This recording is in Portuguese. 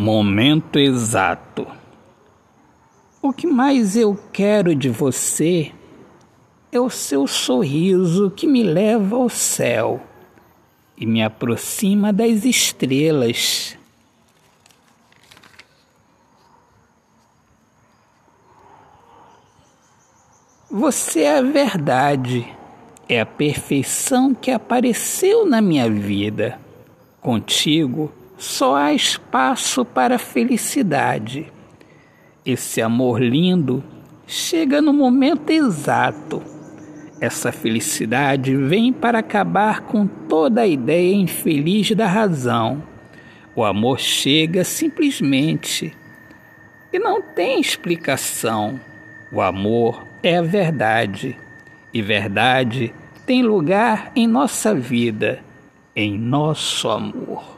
Momento exato. O que mais eu quero de você é o seu sorriso que me leva ao céu e me aproxima das estrelas. Você é a verdade, é a perfeição que apareceu na minha vida. Contigo só há espaço para felicidade. Esse amor lindo chega no momento exato. Essa felicidade vem para acabar com toda a ideia infeliz da razão. O amor chega simplesmente e não tem explicação. O amor é a verdade e verdade tem lugar em nossa vida, em nosso amor.